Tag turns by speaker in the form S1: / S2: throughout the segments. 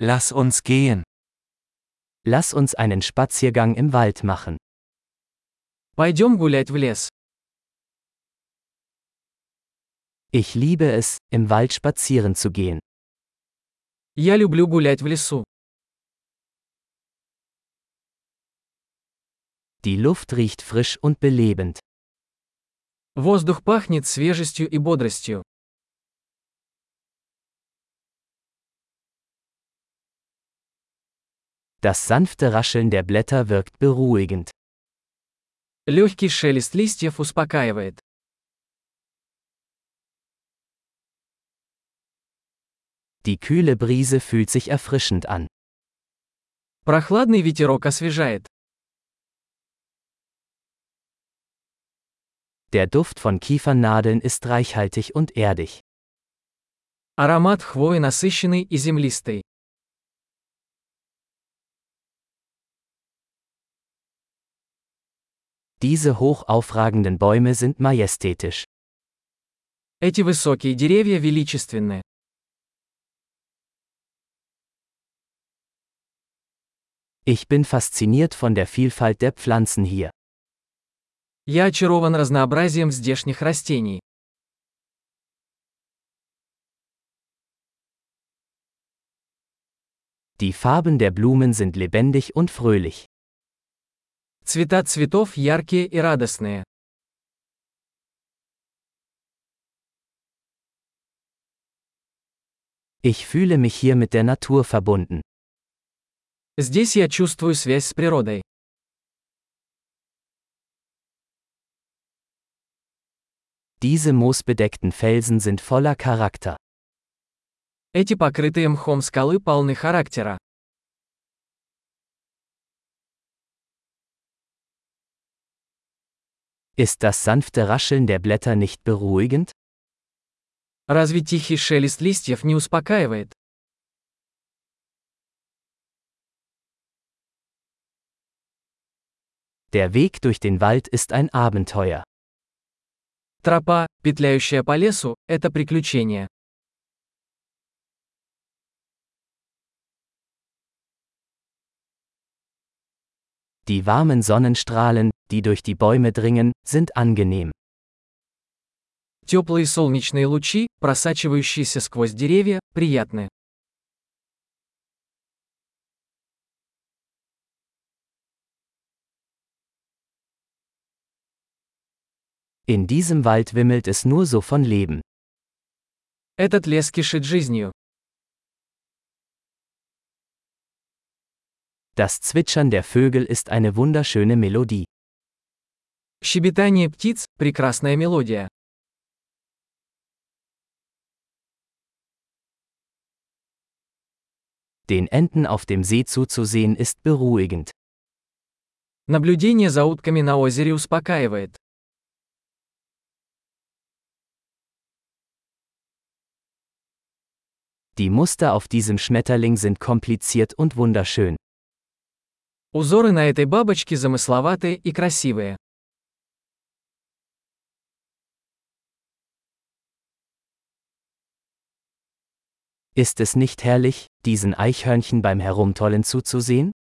S1: Lass uns gehen.
S2: Lass uns einen Spaziergang im Wald machen.
S3: Пойдем гулять в лес.
S2: Ich liebe es, im Wald spazieren zu gehen.
S3: Я люблю гулять в лесу.
S2: Die Luft riecht frisch und belebend.
S3: Воздух пахнет свежестью и бодростью.
S2: Das sanfte Rascheln der Blätter wirkt beruhigend.
S3: Легкий шелест листьев успокаивает.
S2: Die kühle Brise fühlt sich erfrischend an.
S3: Прохладный ветерок освежает.
S2: Der Duft von Kiefernadeln ist reichhaltig und erdig.
S3: Аромат хвои насыщенный и землистый.
S2: Diese hoch aufragenden Bäume sind majestätisch.
S3: Эти высокие деревья величественны.
S2: Ich bin fasziniert von der Vielfalt der Pflanzen hier.
S3: Я очарован разнообразием здешних растений.
S2: Die Farben der Blumen sind lebendig und fröhlich.
S3: Цвета цветов яркие и радостные.
S2: Ich fühle mich hier mit der Natur verbunden.
S3: Здесь я чувствую связь с природой.
S2: Diese moosbedeckten Felsen sind voller Charakter.
S3: Эти покрытые мхом скалы полны характера.
S2: Ist das sanfte Rascheln der Blätter nicht beruhigend?
S3: Разве тихий шелест листьев не успокаивает?
S2: Der Weg durch den Wald ist ein Abenteuer.
S3: Тропа, петляющая по лесу, это приключение.
S2: Die warmen Sonnenstrahlen, die durch die Bäume dringen, sind angenehm.
S3: Теплые солнечные лучи, просачивающиеся сквозь деревья, приятны.
S2: In diesem Wald wimmelt es nur so von Leben.
S3: Этот лес кишит жизнью.
S2: Das Zwitschern der Vögel ist eine wunderschöne Melodie.
S3: Щебетание птиц – прекрасная мелодия.
S2: Den Enten auf dem See zuzusehen ist beruhigend.
S3: Наблюдение за утками на озере успокаивает.
S2: Die Muster auf diesem Schmetterling sind kompliziert und wunderschön.
S3: Узоры на этой бабочке замысловатые и красивые.
S2: Ist es nicht herrlich, diesen Eichhörnchen beim Herumtollen zuzusehen?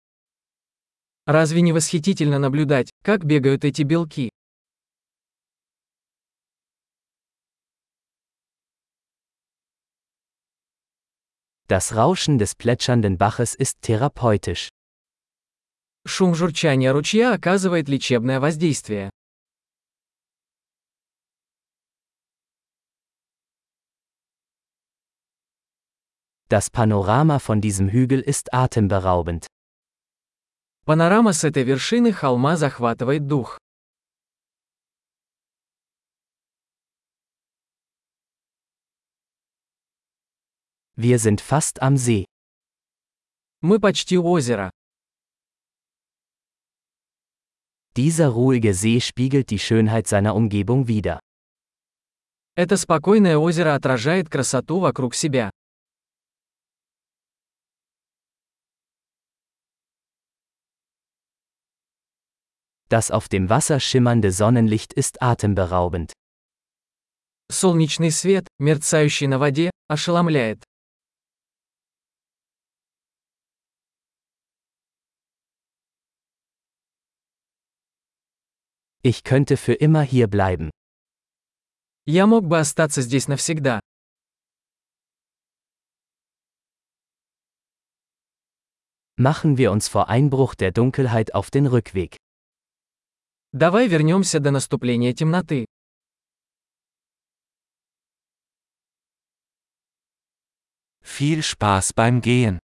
S3: Разве не восхитительно наблюдать, как бегают эти белки?
S2: Das Rauschen des plätschernden Baches ist therapeutisch.
S3: Шум журчания ручья оказывает лечебное воздействие.
S2: Das Panorama von diesem Hügel ist atemberaubend.
S3: Панорама с этой вершины холма захватывает дух.
S2: Wir sind fast am See.
S3: Мы почти у озера.
S2: Dieser ruhige See spiegelt die Schönheit seiner Umgebung wider.
S3: Это спокойное озеро отражает красоту вокруг себя.
S2: Das auf dem Wasser schimmernde Sonnenlicht ist atemberaubend.
S3: Солнечный свет, мерцающий на воде, ошеломляет.
S2: Ich könnte für immer hier bleiben.
S3: Я мог бы остаться здесь навсегда.
S2: Machen wir uns vor Einbruch der Dunkelheit auf den Rückweg.
S3: Давай вернемся до наступления темноты.
S1: Viel Spaß beim Gehen.